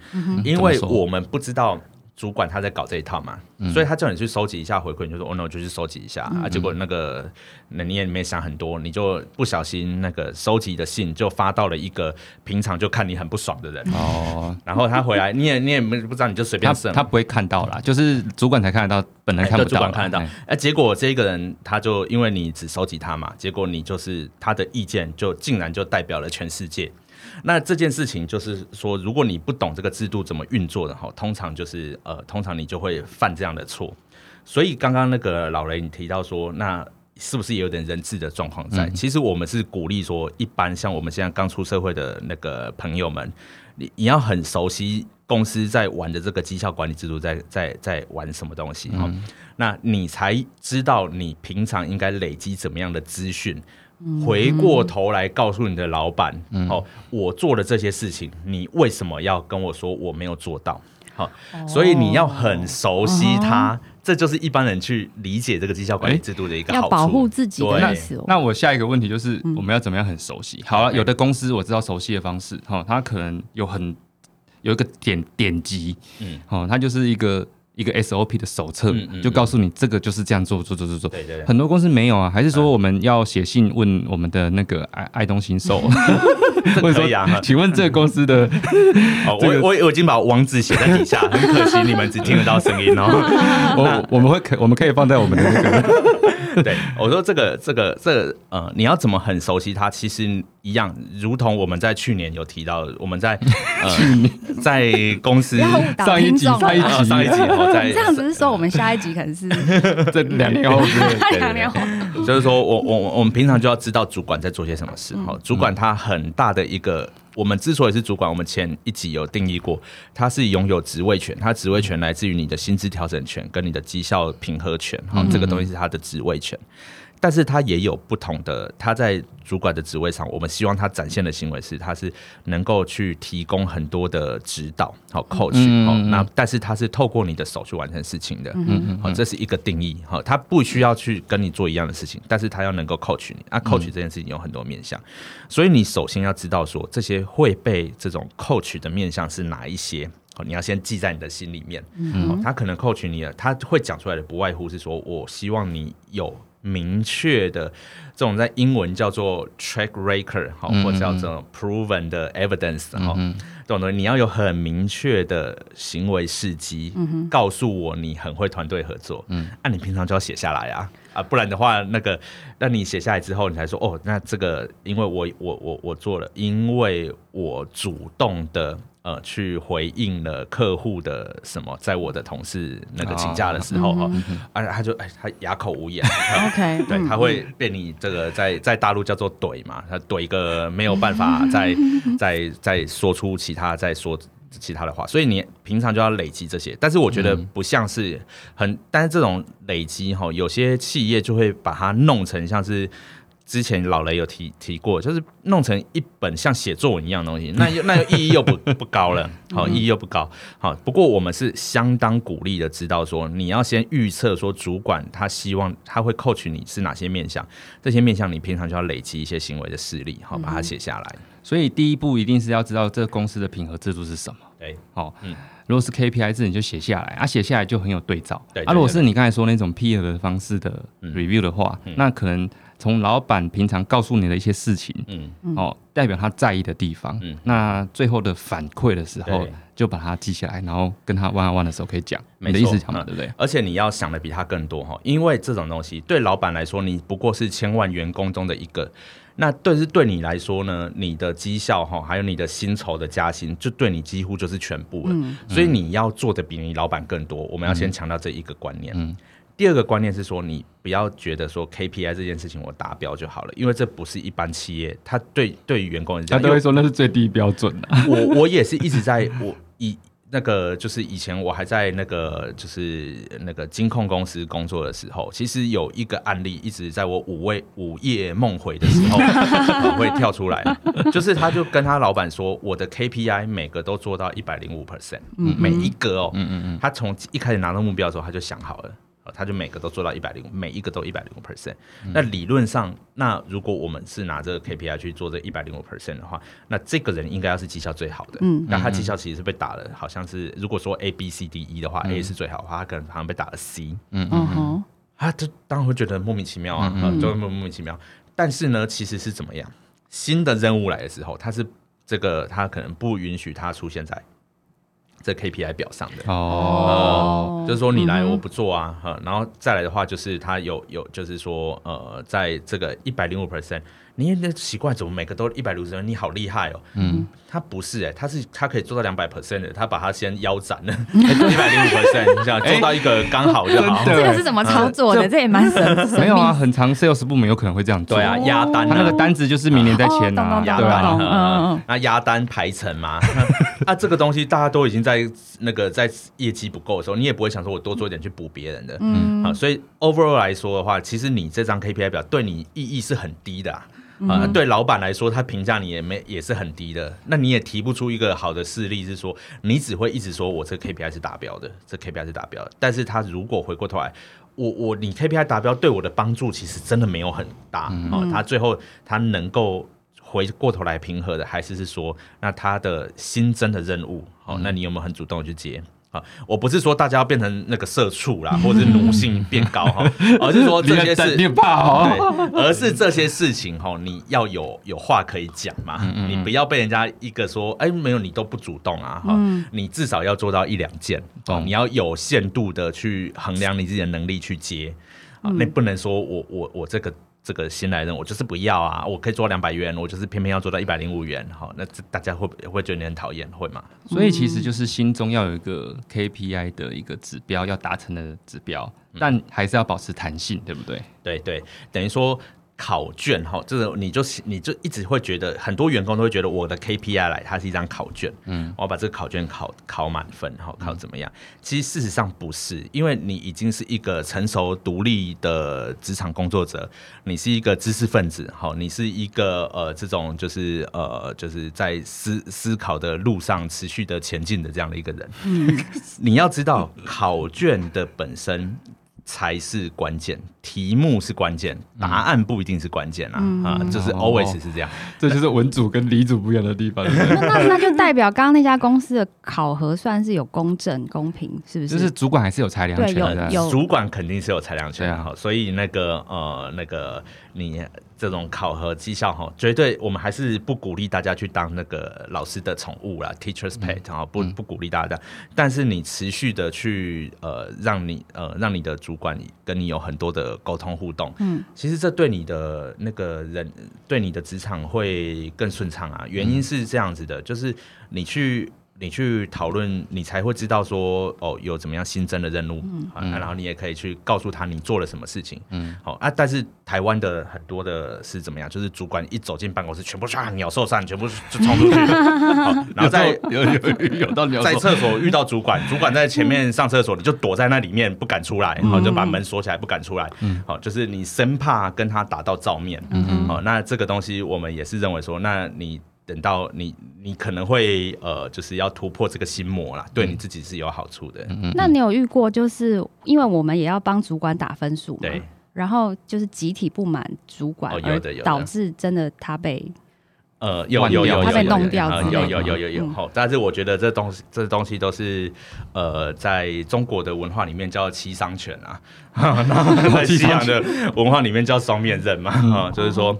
[SPEAKER 1] 因为我们不知道。主管他在搞这一套嘛，所以他叫你去收集一下回馈，你就说哦，那我就去收集一下啊。结果那个那你也没想很多，你就不小心那个收集的信就发到了一个平常就看你很不爽的人哦。然后他回来，你也你也没不知道，你就随便
[SPEAKER 2] 他他不会看到啦，就是主管才看得到，本人看不到。
[SPEAKER 1] 主管看得到，哎，结果这个人他就因为你只收集他嘛，结果你就是他的意见就竟然就代表了全世界。那这件事情就是说，如果你不懂这个制度怎么运作的哈，通常就是呃，通常你就会犯这样的错。所以刚刚那个老雷你提到说，那是不是也有点人质的状况在？其实我们是鼓励说，一般像我们现在刚出社会的那个朋友们，你你要很熟悉公司在玩的这个绩效管理制度，在在在玩什么东西哈，那你才知道你平常应该累积怎么样的资讯。回过头来告诉你的老板，哦，我做了这些事情，你为什么要跟我说我没有做到？好，所以你要很熟悉它，这就是一般人去理解这个绩效管理制度的一个好处。
[SPEAKER 3] 要保护自己的意思。
[SPEAKER 2] 那我下一个问题就是，我们要怎么样很熟悉？好了，有的公司我知道熟悉的方式，哈，它可能有很有一个点点击，嗯，哦，它就是一个。一个 SOP 的手册，就告诉你这个就是这样做做做做做。
[SPEAKER 1] 对对。
[SPEAKER 2] 很多公司没有啊，还是说我们要写信问我们的那个爱爱东新售？
[SPEAKER 1] 或者说，
[SPEAKER 2] 请问这个公司的？
[SPEAKER 1] 我我我已经把网址写在底下，很可惜你们只听得到声音哦。
[SPEAKER 2] 我我们会可我们可以放在我们的那个。
[SPEAKER 1] 对，我说这个这个这呃，你要怎么很熟悉它？其实一样，如同我们在去年有提到，我们在 呃在公司
[SPEAKER 2] 上一集上一集
[SPEAKER 1] 上一集，在
[SPEAKER 3] 这样子是说我们下一集可能是
[SPEAKER 2] 这两年后，
[SPEAKER 3] 两年后，
[SPEAKER 1] 就是说我我我们平常就要知道主管在做些什么事哈，主管他很大的一个。我们之所以是主管，我们前一集有定义过，他是拥有职位权，他职位权来自于你的薪资调整权跟你的绩效评核权，好，这个东西是他的职位权。但是他也有不同的，他在主管的职位上，我们希望他展现的行为是，他是能够去提供很多的指导，好 coach，好，那但是他是透过你的手去完成事情的，嗯嗯，好，这是一个定义，好，他不需要去跟你做一样的事情，但是他要能够 coach 你，那 coach 这件事情有很多面向，所以你首先要知道说这些会被这种 coach 的面向是哪一些，好，你要先记在你的心里面，嗯，他可能 coach 你了，他会讲出来的不外乎是说我希望你有。明确的这种在英文叫做 track record 好，或者叫做 proven 的 evidence 哈，这种东西你要有很明确的行为事迹，告诉我你很会团队合作，嗯，那你平常就要写下来啊，啊，不然的话那个，那你写下来之后，你才说哦，那这个因为我我我我做了，因为我主动的。呃，去回应了客户的什么，在我的同事那个请假的时候哈，啊，他就哎，他哑口无言。
[SPEAKER 3] OK，
[SPEAKER 1] 对，他会被你这个在在大陆叫做怼嘛，他怼一个没有办法再 再再说出其他再说其他的话，所以你平常就要累积这些。但是我觉得不像是很，但是这种累积哈，有些企业就会把它弄成像是。之前老雷有提提过，就是弄成一本像写作文一样的东西，那又 那意义又不不高了，好，意义又不高，好。不过我们是相当鼓励的，知道说你要先预测说主管他希望他会 coach 你是哪些面向，这些面向你平常就要累积一些行为的事例，好，把它写下来。
[SPEAKER 2] 所以第一步一定是要知道这个公司的评核制度是什么，
[SPEAKER 1] 对，
[SPEAKER 2] 好，嗯，如果是 KPI 制，你就写下来，啊，写下来就很有对照，
[SPEAKER 1] 对。
[SPEAKER 2] 啊，如果是你刚才说那种 peer 的方式的 review 的话，那可能。从老板平常告诉你的一些事情，嗯，哦，代表他在意的地方，嗯，那最后的反馈的时候，就把它记下来，然后跟他 one on one 的时候可以讲，你的意思讲嘛，对不对？
[SPEAKER 1] 而且你要想的比他更多哈，因为这种东西对老板来说，你不过是千万员工中的一个，那对是对你来说呢，你的绩效哈，还有你的薪酬的加薪，就对你几乎就是全部了。所以你要做的比你老板更多。我们要先强调这一个观念。第二个观念是说，你不要觉得说 KPI 这件事情我达标就好了，因为这不是一般企业，他对对于员工人
[SPEAKER 2] 他都会说那是最低标准的。
[SPEAKER 1] 我 我也是一直在我以。那个就是以前我还在那个就是那个金控公司工作的时候，其实有一个案例一直在我午夜午夜梦回的时候 会跳出来，就是他就跟他老板说，我的 KPI 每个都做到一百零五 percent，每一个哦，嗯嗯嗯，他从一开始拿到目标的时候他就想好了。他就每个都做到一百零五，每一个都一百零五 percent。那理论上，那如果我们是拿这个 KPI 去做这一百零五 percent 的话，那这个人应该要是绩效最好的。嗯，那他绩效其实是被打了，好像是如果说 A B C D E 的话，A 是最好的话，他可能好像被打了 C。嗯嗯哼，他就当然会觉得莫名其妙啊，就莫莫名其妙。但是呢，其实是怎么样？新的任务来的时候，他是这个他可能不允许他出现在。这 KPI 表上的哦，就是说你来我不做啊，哈，然后再来的话就是他有有就是说呃，在这个一百零五 percent。你那奇怪，怎么每个都一百六十分？你好厉害哦！嗯，他不是哎，他是他可以做到两百 percent 的，他把他先腰斩了，一百零五 percent，这样做到一个刚好就好。
[SPEAKER 3] 这个是怎么操作的？这也蛮神。
[SPEAKER 2] 没有啊，很长 sales 部门有可能会这样做。
[SPEAKER 1] 对啊，压单，
[SPEAKER 2] 他那个单子就是明年再签啊，
[SPEAKER 1] 压单，那压单排成嘛。那这个东西大家都已经在那个在业绩不够的时候，你也不会想说我多做一点去补别人的。嗯，啊，所以 overall 来说的话，其实你这张 KPI 表对你意义是很低的。啊，对老板来说，他评价你也没也是很低的，那你也提不出一个好的事例，是说你只会一直说我这 KPI 是达标的，这 KPI 是达标的。但是他如果回过头来，我我你 KPI 达标对我的帮助其实真的没有很大啊。他最后他能够回过头来平和的，还是是说，那他的新增的任务，好，那你有没有很主动去接？我不是说大家要变成那个社畜啦，或者是奴性变高哈，而是说这些事，
[SPEAKER 2] 你怕
[SPEAKER 1] 哦，而是这些事情哈，你要有有话可以讲嘛，你不要被人家一个说，哎，没有你都不主动啊，哈，你至少要做到一两件，你要有限度的去衡量你自己的能力去接，啊，那不能说我我我这个。这个新来人，我就是不要啊！我可以做两百元，我就是偏偏要做到一百零五元。好，那大家会会觉得你很讨厌，会吗？
[SPEAKER 2] 所以其实就是心中要有一个 KPI 的一个指标，要达成的指标，但还是要保持弹性，对不对？
[SPEAKER 1] 对对，等于说。考卷哈，这个你就你就一直会觉得很多员工都会觉得我的 KPI 来，它是一张考卷，嗯，我要把这个考卷考考满分，好考怎么样？其实事实上不是，因为你已经是一个成熟独立的职场工作者，你是一个知识分子，好，你是一个呃这种就是呃就是在思思考的路上持续的前进的这样的一个人，嗯，你要知道考卷的本身。才是关键，题目是关键，答案不一定是关键啊！啊，就是 always 是这样，
[SPEAKER 2] 这就是文组跟理组不一样的地方。
[SPEAKER 3] 那那就代表刚刚那家公司的考核算是有公正公平，是不是？
[SPEAKER 2] 就是主管还是有裁量权的，
[SPEAKER 1] 主管肯定是有裁量权哈。所以那个呃，那个你。这种考核绩效哈，绝对我们还是不鼓励大家去当那个老师的宠物啦，teachers pet，然后不不鼓励大家。但是你持续的去呃，让你呃，让你的主管跟你有很多的沟通互动，嗯，其实这对你的那个人，对你的职场会更顺畅啊。原因是这样子的，就是你去。你去讨论，你才会知道说哦，有怎么样新增的任务，嗯，然后你也可以去告诉他你做了什么事情，嗯，好啊。但是台湾的很多的是怎么样？就是主管一走进办公室，全部唰鸟兽散，全部就冲出去，然后在
[SPEAKER 2] 有有有到
[SPEAKER 1] 在厕所遇到主管，主管在前面上厕所，你就躲在那里面不敢出来，然后就把门锁起来不敢出来，嗯，好，就是你生怕跟他打到照面，嗯嗯，好，那这个东西我们也是认为说，那你。等到你，你可能会呃，就是要突破这个心魔啦，对你自己是有好处的。
[SPEAKER 3] 那你有遇过，就是因为我们也要帮主管打分数嘛，
[SPEAKER 1] 对，
[SPEAKER 3] 然后就是集体不满主管，而导致真的他被
[SPEAKER 1] 呃有有有
[SPEAKER 3] 他被弄掉，
[SPEAKER 1] 有有有有有好，但是我觉得这东西这东西都是呃，在中国的文化里面叫七伤拳啊，在西洋的文化里面叫双面刃嘛，啊，就是说。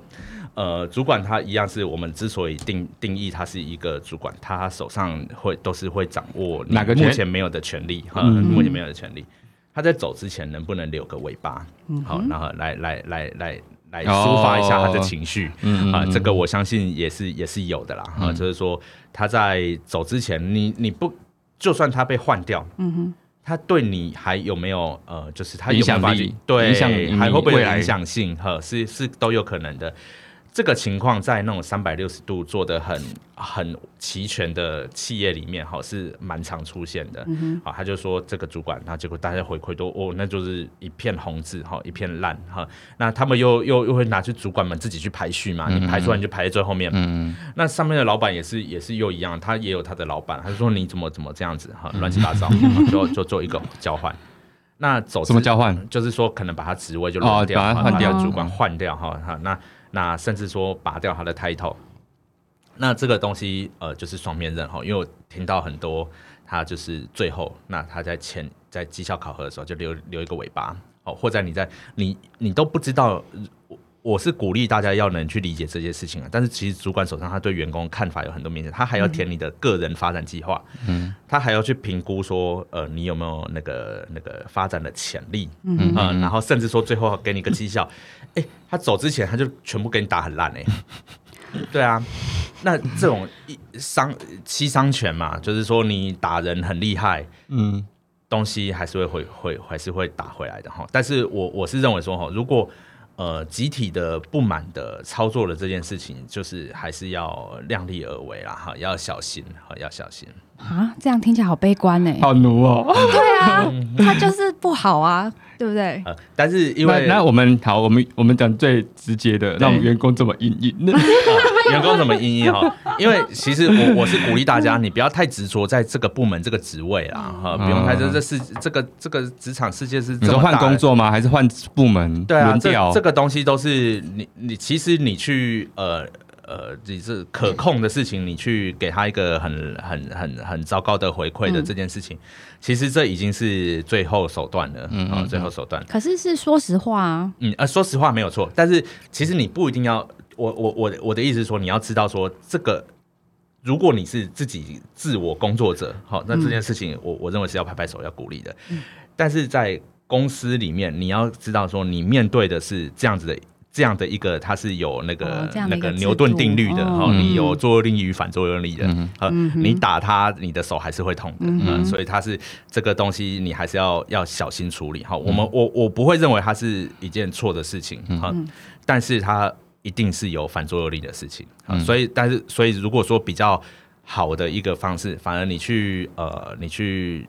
[SPEAKER 1] 呃，主管他一样是我们之所以定定义他是一个主管，他手上会都是会掌握哪个目前没有的权利哈，目前没有的权利。他在走之前能不能留个尾巴？好，然后来来来来来抒发一下他的情绪。
[SPEAKER 2] 嗯
[SPEAKER 1] 啊，这个我相信也是也是有的啦。啊，就是说他在走之前，你你不就算他被换掉，嗯哼，他对你还有没有呃，就是他有没有办法去对，
[SPEAKER 2] 影响
[SPEAKER 1] 还会不会影响性？哈，是是都有可能的。这个情况在那种三百六十度做的很很齐全的企业里面，哈，是蛮常出现的。好，他就说这个主管，那结果大家回馈都哦，那就是一片红字，哈，一片烂，哈。那他们又又又会拿去主管们自己去排序嘛，你排出来你就排在最后面。
[SPEAKER 2] 嗯，
[SPEAKER 1] 那上面的老板也是也是又一样，他也有他的老板，他就说你怎么怎么这样子，哈，乱七八糟，就就做一个交换。那走
[SPEAKER 2] 什么交换？
[SPEAKER 1] 就是说可能把他职位就
[SPEAKER 2] 哦
[SPEAKER 1] 轮掉，
[SPEAKER 2] 把他换掉
[SPEAKER 1] 主管换掉，哈，哈，那。那甚至说拔掉他的 title，那这个东西呃就是双面刃哈，因为我听到很多他就是最后那他在前在绩效考核的时候就留留一个尾巴哦，或者你在你你都不知道，我我是鼓励大家要能去理解这些事情啊，但是其实主管手上他对员工看法有很多面向，他还要填你的个人发展计划，嗯，他还要去评估说呃你有没有那个那个发展的潜力，嗯嗯，然后甚至说最后给你个绩效。哎，他走之前他就全部给你打很烂哎，对啊，那这种一伤七伤拳嘛，就是说你打人很厉害，嗯，东西还是会会会还是会打回来的哈。但是我我是认为说哈，如果呃集体的不满的操作的这件事情，就是还是要量力而为啦哈，要小心哈，要小心
[SPEAKER 3] 啊。这样听起来好悲观呢，
[SPEAKER 2] 好奴哦。
[SPEAKER 3] 对啊，他就是不好啊。对不对？呃，
[SPEAKER 1] 但是因为
[SPEAKER 2] 那我们好，我们我们讲最直接的，让员工这么阴阴，
[SPEAKER 1] 员工怎么阴阴哈？因为其实我我是鼓励大家，你不要太执着在这个部门这个职位啦，哈，不用太这这是这个这个职场世界是。
[SPEAKER 2] 你说换工作吗？还是换部门？
[SPEAKER 1] 对啊，这这个东西都是你你其实你去呃。呃，你是可控的事情，你去给他一个很很很很糟糕的回馈的这件事情，其实这已经是最后手段了，嗯，最后手段。
[SPEAKER 3] 可是是说实话啊，
[SPEAKER 1] 嗯呃，说实话没有错，但是其实你不一定要，我我我我的意思是说，你要知道说这个，如果你是自己自我工作者，好，那这件事情我我认为是要拍拍手要鼓励的，但是在公司里面，你要知道说，你面对的是这样子的。这样的一个，它是有那个那个牛顿定律的哈，你有作用力与反作用力的，呃，你打它，你的手还是会痛的，嗯，所以它是这个东西，你还是要要小心处理哈。我们我我不会认为它是一件错的事情哈，但是它一定是有反作用力的事情啊。所以，但是所以如果说比较好的一个方式，反而你去呃，你去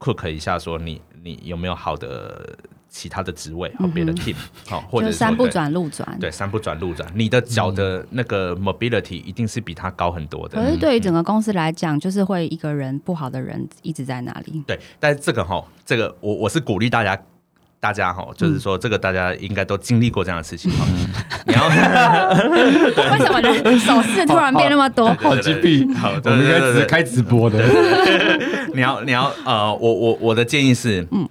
[SPEAKER 1] cook 一下，说你你有没有好的。其他的职位和别的 team，好，或者
[SPEAKER 3] 三不转路转，
[SPEAKER 1] 对，三不转路转，你的脚的那个 mobility 一定是比他高很多的。
[SPEAKER 3] 可是对于整个公司来讲，就是会一个人不好的人一直在那里。
[SPEAKER 1] 对，但是这个哈，这个我我是鼓励大家，大家哈，就是说这个大家应该都经历过这样的事情哈。你要
[SPEAKER 3] 为什么人手势突然变那么多？
[SPEAKER 2] 好击毙！好，我们应该是开直播的。
[SPEAKER 1] 你要你要呃，我我我的建议是，嗯。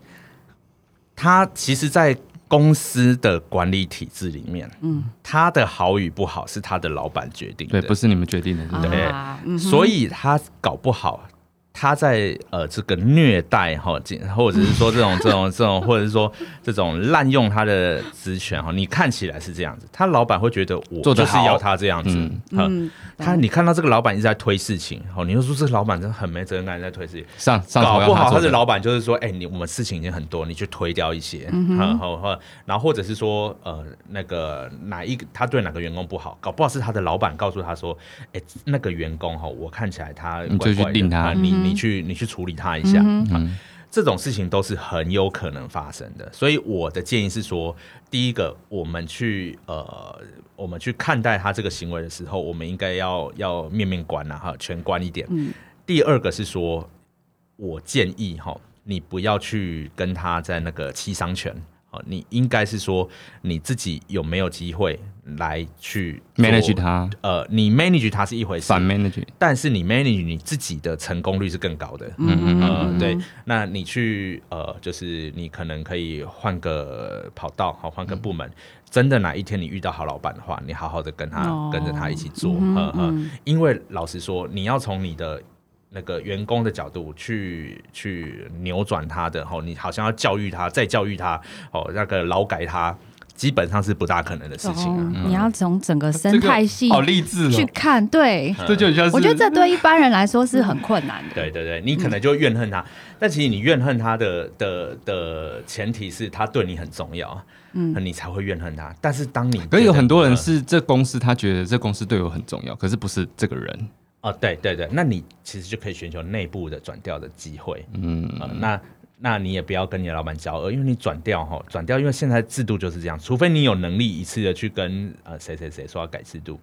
[SPEAKER 1] 他其实，在公司的管理体制里面，嗯，他的好与不好是他的老板决定的，
[SPEAKER 2] 对，不是你们决定的，
[SPEAKER 1] 对，所以他搞不好。他在呃这个虐待哈，或者是说这种 这种这种，或者是说这种滥用他的职权哈，你看起来是这样子，他老板会觉得我就是要他这样子，嗯，他你看到这个老板一直在推事情，哦，你就说这个老板真的很没责任感，在推事情，
[SPEAKER 2] 上上
[SPEAKER 1] 搞不好他的。老板就是说，哎，你我们事情已经很多，你去推掉一些，然后或然后或者是说呃那个哪一个他对哪个员工不好，搞不好是他的老板告诉他说，哎，那个员工哈，我看起来他
[SPEAKER 2] 你就去定他，
[SPEAKER 1] 你。你去，你去处理他一下，这种事情都是很有可能发生的。所以我的建议是说，第一个，我们去呃，我们去看待他这个行为的时候，我们应该要要面面观啊，哈，全观一点。第二个是说，我建议哈，你不要去跟他在那个七伤拳。你应该是说你自己有没有机会来去
[SPEAKER 2] manage 他？
[SPEAKER 1] 呃，你 manage 他是一回事，
[SPEAKER 2] 反 manage，
[SPEAKER 1] 但是你 manage 你自己的成功率是更高的。嗯嗯嗯，对。那你去呃，就是你可能可以换个跑道，好换个部门。真的哪一天你遇到好老板的话，你好好的跟他跟着他一起做。嗯嗯，因为老实说，你要从你的。那个员工的角度去去扭转他的吼，你好像要教育他，再教育他哦，那个劳改他，基本上是不大可能的事情啊。
[SPEAKER 3] 哦你要从整个生态系
[SPEAKER 2] 好励志哦，
[SPEAKER 3] 去看，对，
[SPEAKER 2] 这就像是
[SPEAKER 3] 我觉得这对一般人来说是很困难的。
[SPEAKER 1] 对对对，你可能就怨恨他，但其实你怨恨他的的的前提是他对你很重要，嗯，你才会怨恨他。但是当你
[SPEAKER 2] 可是有很多人
[SPEAKER 1] 呃
[SPEAKER 2] 是这公司，他觉得这公司对我很重要，可是不是这个人。
[SPEAKER 1] 哦，对对对，那你其实就可以寻求内部的转调的机会，嗯，呃、那那你也不要跟你的老板交恶，因为你转掉哈，转掉，因为现在制度就是这样，除非你有能力一次的去跟呃谁谁谁说要改制度，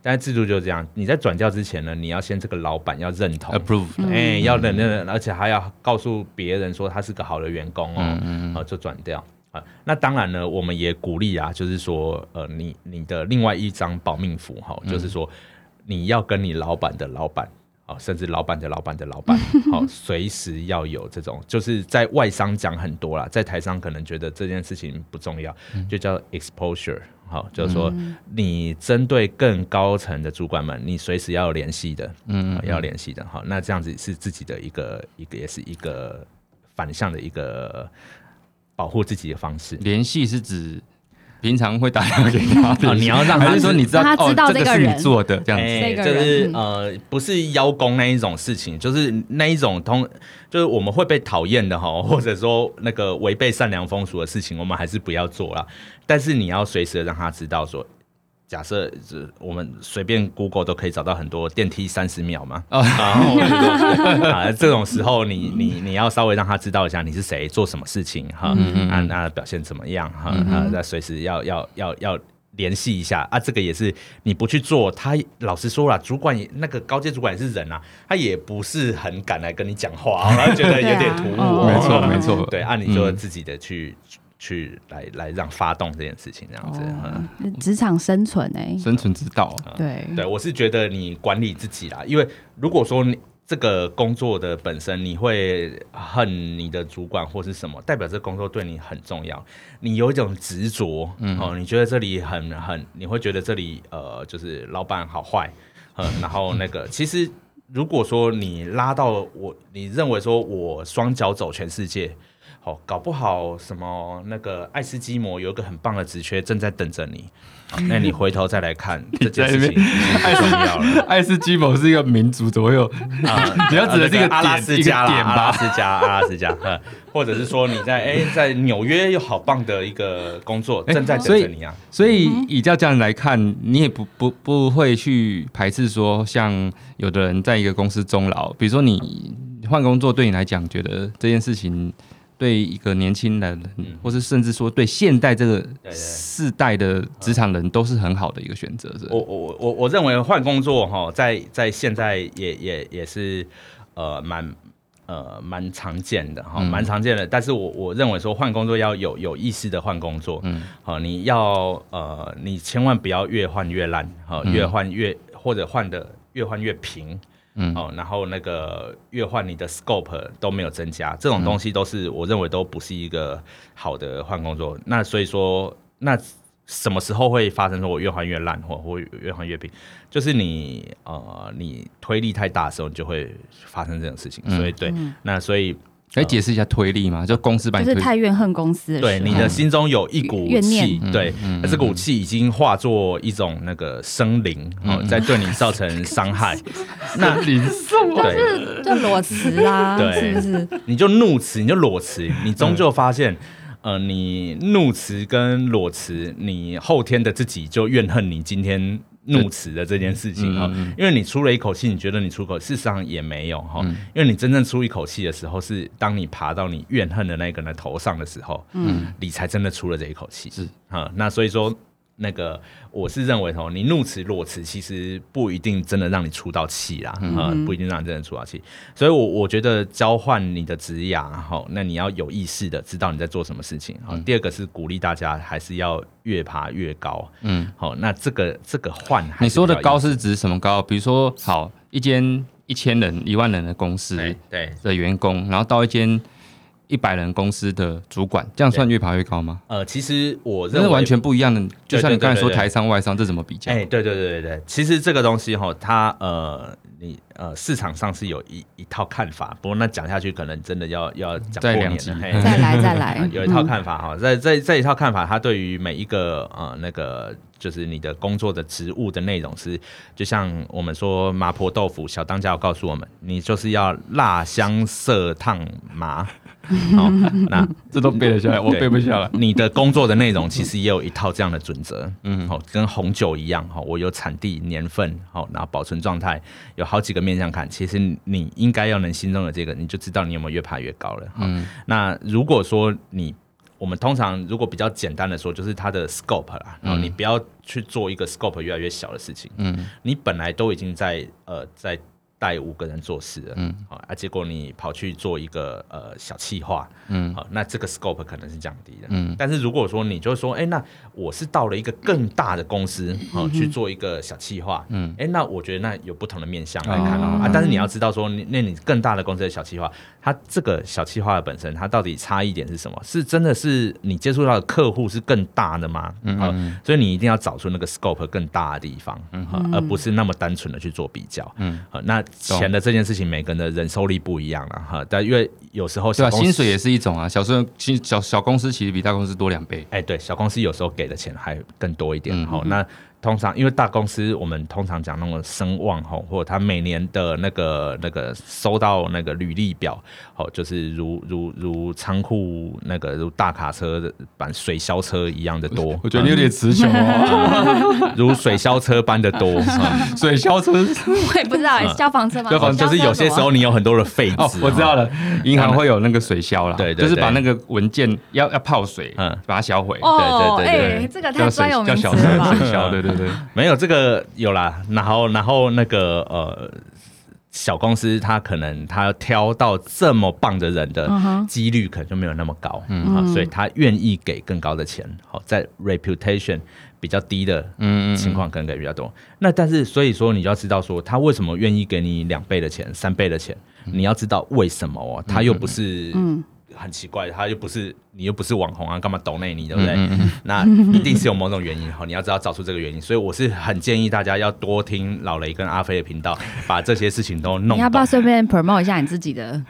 [SPEAKER 1] 但是制度就是这样，你在转掉之前呢，你要先这个老板要认同
[SPEAKER 2] approve
[SPEAKER 1] 哎、要认认，而且还要告诉别人说他是个好的员工哦，嗯嗯就转掉啊。那当然呢，我们也鼓励啊，就是说，呃，你你的另外一张保命符哈，就是说你要跟你老板的老板。哦，甚至老板的老板的老板，好，随时要有这种，就是在外商讲很多啦，在台商可能觉得这件事情不重要，就叫 exposure，好，就是说你针对更高层的主管们，你随时要有联系的，嗯，要联系的，好，那这样子是自己的一个一个也是一个反向的一个保护自己的方式。
[SPEAKER 2] 联系是指平常会打电话给他的，
[SPEAKER 1] 哦你要让他
[SPEAKER 2] 还是说你知道
[SPEAKER 3] 他知道
[SPEAKER 2] 哦，这是你
[SPEAKER 3] 这个人
[SPEAKER 2] 做的这样子？
[SPEAKER 1] 哎
[SPEAKER 3] 这个
[SPEAKER 1] 就是
[SPEAKER 3] 人嗯
[SPEAKER 1] 呃，不是邀功那一种事情，就是那一种通，就是我们会被讨厌的哈，或者说那个违背善良风俗的事情，我们还是不要做啦。但是你要随时地让他知道说。假设是我们随便 Google 都可以找到很多电梯三十秒嘛，啊，或者说啊，这种时候你你你要稍微让他知道一下你是谁，做什么事情哈，啊，那表现怎么样哈，啊，那随时要要要要联系一下啊，这个也是你不去做，他老实说了，主管也那个高阶主管也是人啊，他也不是很敢来跟你讲话、觉得有点突兀、哦，
[SPEAKER 2] 没错没错。
[SPEAKER 1] 对，按、啊、你就自己的去、去来来让发动这件事情这样子，
[SPEAKER 3] 职场生存哎，
[SPEAKER 2] 生存之道，
[SPEAKER 3] 对。
[SPEAKER 1] 对，我是觉得你管理自己啦，因为如果说你这个工作的本身你会恨你的主管或是什么，代表这工作对你很重要，你有一种执着，嗯，哦，你觉得这里很很，你会觉得这里呃就是老板好坏，嗯，然后那个 其实如果说你拉到我，你认为说我双脚走全世界。哦，搞不好什么那个爱斯基摩有一个很棒的职缺正在等着你，哦那你回头再来看 这件事情，太重要了。
[SPEAKER 2] 爱斯基摩是一个民族，怎么会有？
[SPEAKER 1] 啊，
[SPEAKER 2] 你要指的是一个
[SPEAKER 1] 阿拉斯加啦阿拉斯加，阿拉斯加，嗯或者是说你在哎、在纽约有好棒的一个工作
[SPEAKER 2] 哎
[SPEAKER 1] 正在等着你啊。
[SPEAKER 2] 所以以这样来看，你也不不不会去排斥说，像有的人在一个公司终老，比如说你换工作，对你来讲，觉得这件事情对一个年轻人，或是甚至说对现代这个世代的职场人，都是很好的一个选择。是
[SPEAKER 1] 我我我我认为换工作哈，在在现在也也也是呃蛮呃蛮常见的哈，蛮常见的。但是我我认为说换工作要有有意识的换工作，嗯，好，你要呃你千万不要越换越烂，好，越换越或者换的越换越平。嗯，哦，然后那个越换你的 scope 都没有增加，这种东西都是我认为都不是一个好的换工作。那所以说，那什么时候会发生说我越换越烂，或或越换越平？就是你呃你推力太大的时候，你就会发生这种事情。所以对，那所以
[SPEAKER 2] 可以解释一下推力吗？就公司把
[SPEAKER 3] 就是太怨恨公司的时候。
[SPEAKER 1] 对你的心中有一股
[SPEAKER 3] 怨念。
[SPEAKER 1] 气，对，那这股气已经化作一种那个生灵，哦，在对你造成伤害。那
[SPEAKER 2] 零
[SPEAKER 1] 对，
[SPEAKER 3] 就裸辞啊，
[SPEAKER 1] 对。
[SPEAKER 3] 是不是？
[SPEAKER 1] 你就怒辞，你就裸辞，你终究发现，呃，你怒辞跟裸辞，你后天的自己就怨恨你今天怒辞的这件事情哈、因为你出了一口气，你觉得你出口，事实上也没有哈、因为你真正出一口气的时候，是当你爬到你怨恨的那个人的头上的时候，嗯，你才真的出了这一口气，
[SPEAKER 2] 是。
[SPEAKER 1] 啊、那所以说。那个我是认为哦，你怒辞裸辞其实不一定真的让你出到气啦，啊、不一定让你真的出到气。所以我，我觉得交换你的职涯，好，那你要有意识的知道你在做什么事情。好，第二个是鼓励大家还是要越爬越高。嗯，好，那这个这个换
[SPEAKER 2] 你说的高是指什么高？比如说，好一间一千人、一万人的公司
[SPEAKER 1] 对对
[SPEAKER 2] 的员工，然后到一间一百人公司的主管，这样算越爬越高吗？
[SPEAKER 1] 呃，其实我认为
[SPEAKER 2] 那是完全不一样的。就像你刚才说台商外商，这怎么比较？
[SPEAKER 1] 哎、对对对对对，其实这个东西哈，它呃，你呃市场上是有一一套看法，不过那讲下去可能真的要要讲
[SPEAKER 2] 再两集
[SPEAKER 1] 过年了，嘿
[SPEAKER 3] 再来再来，
[SPEAKER 1] 有一套看法哈，在在这一套看法，它对于每一个呃那个就是你的工作的职务的内容是，就像我们说麻婆豆腐，小当家有告诉我们，你就是要辣香色烫麻。好，那
[SPEAKER 2] 这都背得下来，我背不下来。
[SPEAKER 1] 你的工作的内容其实也有一套这样的准则，嗯，好，跟红酒一样，哈，我有产地、年份，好，然后保存状态，有好几个面向看。其实你应该要能心中的这个，你就知道你有没有越爬越高了。嗯，那如果说你，我们通常如果比较简单的说，就是它的 scope 啦，然后你不要去做一个 scope 越来越小的事情，嗯，你本来都已经在呃在。带五个人做事了，嗯，好啊，结果你跑去做一个呃小企划，嗯，好，那这个 scope 可能是降低的，嗯，但是如果说你就说，哎、那我是到了一个更大的公司，好、去做一个小企划，嗯，哎、那我觉得那有不同的面向来看啊，啊，但是你要知道说，你那你更大的公司的小企划，它这个小企划的本身，它到底差异点是什么？是真的是你接触到的客户是更大的吗？嗯、好，所以你一定要找出那个 scope 更大的地方，嗯、好而不是那么单纯的去做比较，嗯，好，那钱的这件事情，每个人的忍受力不一样了，哈，但因为有时候
[SPEAKER 2] 对啊，
[SPEAKER 1] 小公司
[SPEAKER 2] 薪水也是一种啊。小时候薪小小公司其实比大公司多两倍。
[SPEAKER 1] 哎，对，小公司有时候给的钱还更多一点。
[SPEAKER 2] 嗯
[SPEAKER 1] 好、那通常因为大公司，我们通常讲那种声望吼，或者他每年的那个那个收到那个履历表，好，就是如如如仓库那个如大卡车的版水销车一样的多。
[SPEAKER 2] 我觉得你有点词穷哦。
[SPEAKER 1] 嗯 如水消车般的多。嗯
[SPEAKER 2] 水消车
[SPEAKER 3] 我也不知道哎，消防车吗？
[SPEAKER 2] 消防
[SPEAKER 1] 就是有些时候你有很多的废纸、
[SPEAKER 2] 哦，我知道了，银行会有那个水消啦，
[SPEAKER 1] 对对
[SPEAKER 2] 就是把那个文件要要泡水，
[SPEAKER 1] 嗯
[SPEAKER 2] 把它销毁。
[SPEAKER 3] 哦，
[SPEAKER 1] 对对对
[SPEAKER 3] 哎，这个太
[SPEAKER 2] 叫小
[SPEAKER 3] 名词了？
[SPEAKER 2] 水消，对对对。
[SPEAKER 1] 没有这个有啦，然后然后那个呃。小公司他可能他挑到这么棒的人的几率可能就没有那么高，嗯，好，所以他愿意给更高的钱，好，在 reputation 比较低的
[SPEAKER 2] 嗯
[SPEAKER 1] 情况可能给比较多。那但是所以说你就要知道说他为什么愿意给你两倍的钱、三倍的钱，你要知道为什么哦，他又不是
[SPEAKER 3] 嗯
[SPEAKER 1] 很奇怪，他又不是你又不是网红啊，干嘛抖内你对不对？
[SPEAKER 2] 嗯
[SPEAKER 1] 那一定是有某种原因，好，你要知道找出这个原因。所以我是很建议大家要多听老雷跟阿飞的频道，把这些事情都弄
[SPEAKER 3] 你要不要
[SPEAKER 1] 懂。
[SPEAKER 3] 顺便 promote 一下你自己的？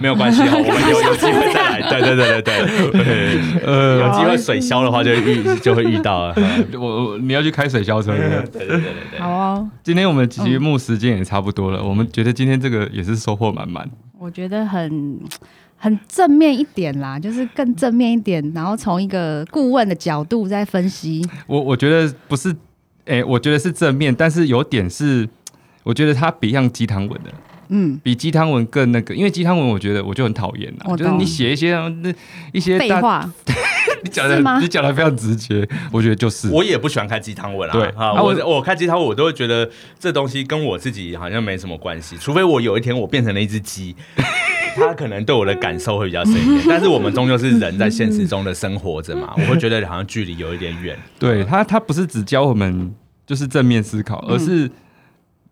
[SPEAKER 1] 没有关系哦，我们有有机会再来。对对对对对，呃，有机会水消的话就会遇就会遇到了。
[SPEAKER 2] 我我你要去开水消车。对对
[SPEAKER 1] 对对对对对。
[SPEAKER 3] 好哦，
[SPEAKER 2] 今天我们节目时间也差不多了，我们觉得今天这个也是收获满满。
[SPEAKER 3] 我觉得很很正面一点啦，就是更正面一点，然后从一个顾问的角度在分析。
[SPEAKER 2] 我我觉得不是，诶、我觉得是正面，但是有点是，我觉得它比像鸡汤文的，
[SPEAKER 3] 嗯，
[SPEAKER 2] 比鸡汤文更那个，因为鸡汤文我觉得我就很讨厌啦，
[SPEAKER 3] 我懂
[SPEAKER 2] 就是你写一些那一些大，
[SPEAKER 3] 废话，
[SPEAKER 2] 你讲的你讲的非常直接，我觉得就是。
[SPEAKER 1] 我也不喜欢看鸡汤文啊，
[SPEAKER 2] 对。
[SPEAKER 1] 啊，
[SPEAKER 2] 啊
[SPEAKER 1] 我
[SPEAKER 2] 我
[SPEAKER 1] 我看鸡汤文，我都会觉得这东西跟我自己好像没什么关系，除非我有一天我变成了一只鸡，它可能对我的感受会比较深一点。但是我们终究是人在现实中的生活着嘛，我会觉得好像距离有一点远。
[SPEAKER 2] 对他，他不是只教我们就是正面思考，而是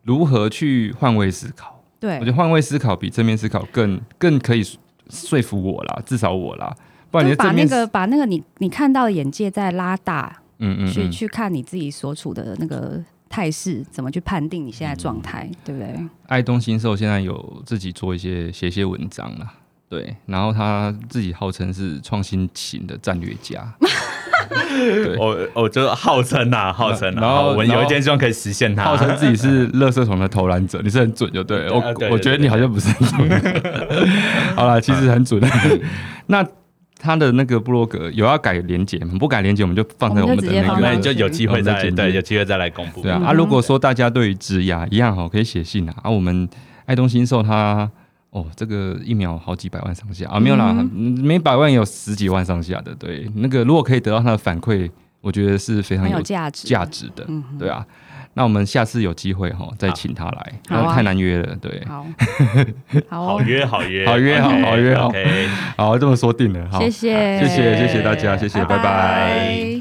[SPEAKER 2] 如何去换位思考。
[SPEAKER 3] 对
[SPEAKER 2] 我觉，得换位思考比正面思考更更可以说服我啦，至少我啦。不然你
[SPEAKER 3] 就把那个把那个你你看到的眼界再拉大，去
[SPEAKER 2] 嗯嗯去，
[SPEAKER 3] 去看你自己所处的那个态势，怎么去判定你现在状态，
[SPEAKER 2] 嗯
[SPEAKER 3] 对不对？
[SPEAKER 2] 爱东新寿现在有自己做一些写一些文章了。对，然后他自己号称是创新型的战略家，对
[SPEAKER 1] 我我就号称呐，号称啊，
[SPEAKER 2] 然后
[SPEAKER 1] 我们有一天希望可以实现它。
[SPEAKER 2] 号称自己是垃圾桶的投篮者，你是很准就对 了。我我觉得你好像不是很准。好了，其实很准。那他的那个部落格有要改连接吗？不改连接，我们就放在我们的那个
[SPEAKER 1] 那你就有机会再对，有机会再来公布。
[SPEAKER 2] 对啊，啊，如果说大家对于植牙一样哈，可以写信啊。啊，我们爱东新寿他哦，这个一秒好几百万上下啊，没有啦，嗯每百万有十几万上下的。对，那个如果可以得到他的反馈，我觉得是非常
[SPEAKER 3] 有
[SPEAKER 2] 有
[SPEAKER 3] 价值，
[SPEAKER 2] 价值的。
[SPEAKER 3] 嗯
[SPEAKER 2] 对啊，那我们下次有机会哈，再请他来，那太难约了。对，
[SPEAKER 3] 好，好哦，
[SPEAKER 1] 好约好约。
[SPEAKER 2] 好约好好约好。好，这么说定了。好，
[SPEAKER 3] 谢谢，
[SPEAKER 2] 谢谢谢谢大家谢谢拜。拜
[SPEAKER 3] 拜